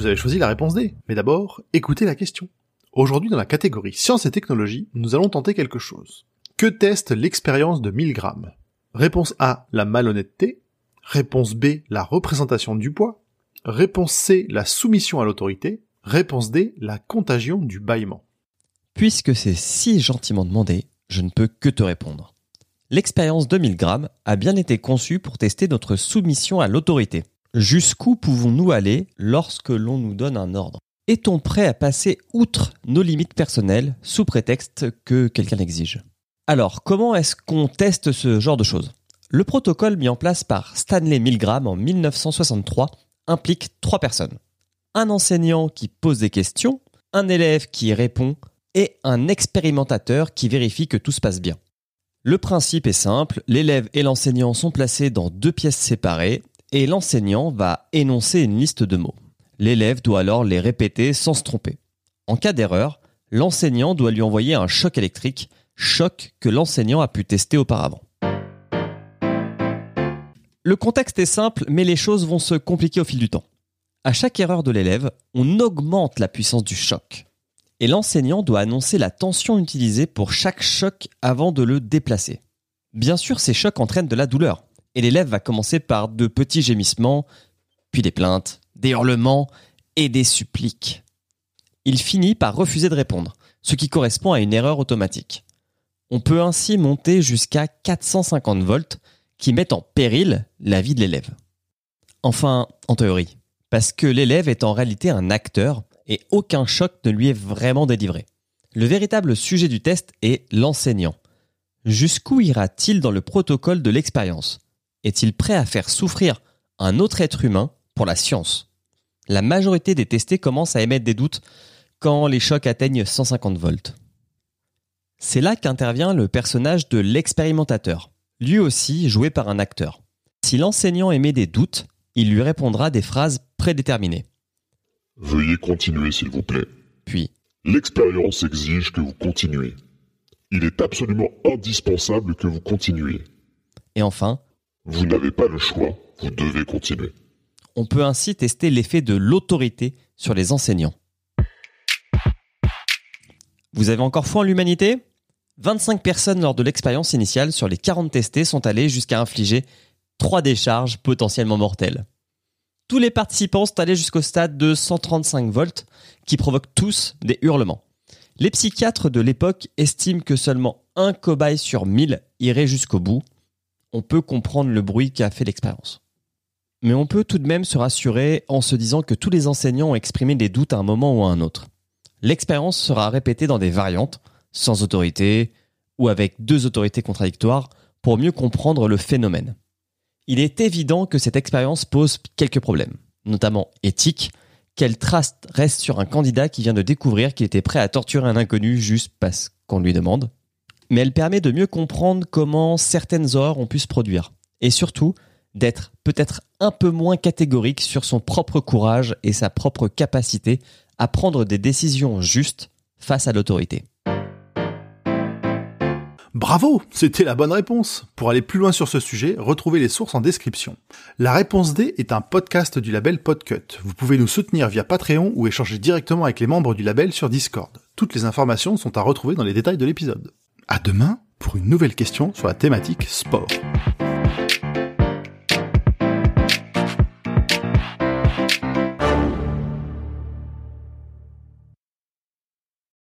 Vous avez choisi la réponse D. Mais d'abord, écoutez la question. Aujourd'hui, dans la catégorie sciences et technologies, nous allons tenter quelque chose. Que teste l'expérience de 1000 grammes? Réponse A, la malhonnêteté. Réponse B, la représentation du poids. Réponse C, la soumission à l'autorité. Réponse D, la contagion du bâillement. Puisque c'est si gentiment demandé, je ne peux que te répondre. L'expérience de 1000 grammes a bien été conçue pour tester notre soumission à l'autorité. Jusqu'où pouvons-nous aller lorsque l'on nous donne un ordre? Est-on prêt à passer outre nos limites personnelles sous prétexte que quelqu'un l'exige? Alors, comment est-ce qu'on teste ce genre de choses? Le protocole mis en place par Stanley Milgram en 1963 implique trois personnes. Un enseignant qui pose des questions, un élève qui répond et un expérimentateur qui vérifie que tout se passe bien. Le principe est simple, l'élève et l'enseignant sont placés dans deux pièces séparées et l'enseignant va énoncer une liste de mots. L'élève doit alors les répéter sans se tromper. En cas d'erreur, l'enseignant doit lui envoyer un choc électrique, choc que l'enseignant a pu tester auparavant. Le contexte est simple, mais les choses vont se compliquer au fil du temps. À chaque erreur de l'élève, on augmente la puissance du choc. Et l'enseignant doit annoncer la tension utilisée pour chaque choc avant de le déplacer. Bien sûr, ces chocs entraînent de la douleur et l'élève va commencer par de petits gémissements, puis des plaintes, des hurlements et des suppliques. Il finit par refuser de répondre, ce qui correspond à une erreur automatique. On peut ainsi monter jusqu'à 450 volts qui mettent en péril la vie de l'élève. Enfin, en théorie, parce que l'élève est en réalité un acteur et aucun choc ne lui est vraiment délivré. Le véritable sujet du test est l'enseignant. Jusqu'où ira-t-il dans le protocole de l'expérience? Est-il prêt à faire souffrir un autre être humain pour la science? La majorité des testés commencent à émettre des doutes quand les chocs atteignent 150 volts. C'est là qu'intervient le personnage de l'expérimentateur, lui aussi joué par un acteur. Si l'enseignant émet des doutes, il lui répondra des phrases prédéterminées. Veuillez continuer, s'il vous plaît. Puis, L'expérience exige que vous continuez. Il est absolument indispensable que vous continuiez. et enfin, Vous n'avez pas le choix, vous devez continuer. on peut ainsi tester l'effet de l'autorité sur les enseignants. Vous avez encore foi en l'humanité? 25 personnes lors de l'expérience initiale sur les 40 testés sont allées jusqu'à infliger 3 décharges potentiellement mortelles. Tous les participants sont allés jusqu'au stade de 135 volts qui provoquent tous des hurlements. Les psychiatres de l'époque estiment que seulement un cobaye sur 1000 irait jusqu'au bout. On peut comprendre le bruit qu'a fait l'expérience. Mais on peut tout de même se rassurer en se disant que tous les enseignants ont exprimé des doutes à un moment ou à un autre. L'expérience sera répétée dans des variantes, sans autorité ou avec deux autorités contradictoires, pour mieux comprendre le phénomène. Il est évident que cette expérience pose quelques problèmes, notamment éthiques. Quelle trace reste sur un candidat qui vient de découvrir qu'il était prêt à torturer un inconnu juste parce qu'on lui demande Mais elle permet de mieux comprendre comment certaines horreurs ont pu se produire. Et surtout, d'être peut-être un peu moins catégorique sur son propre courage et sa propre capacité à prendre des décisions justes face à l'autorité. Bravo, c'était la bonne réponse. Pour aller plus loin sur ce sujet, retrouvez les sources en description. La réponse D est un podcast du label Podcut. Vous pouvez nous soutenir via Patreon ou échanger directement avec les membres du label sur Discord. Toutes les informations sont à retrouver dans les détails de l'épisode. À demain pour une nouvelle question sur la thématique sport.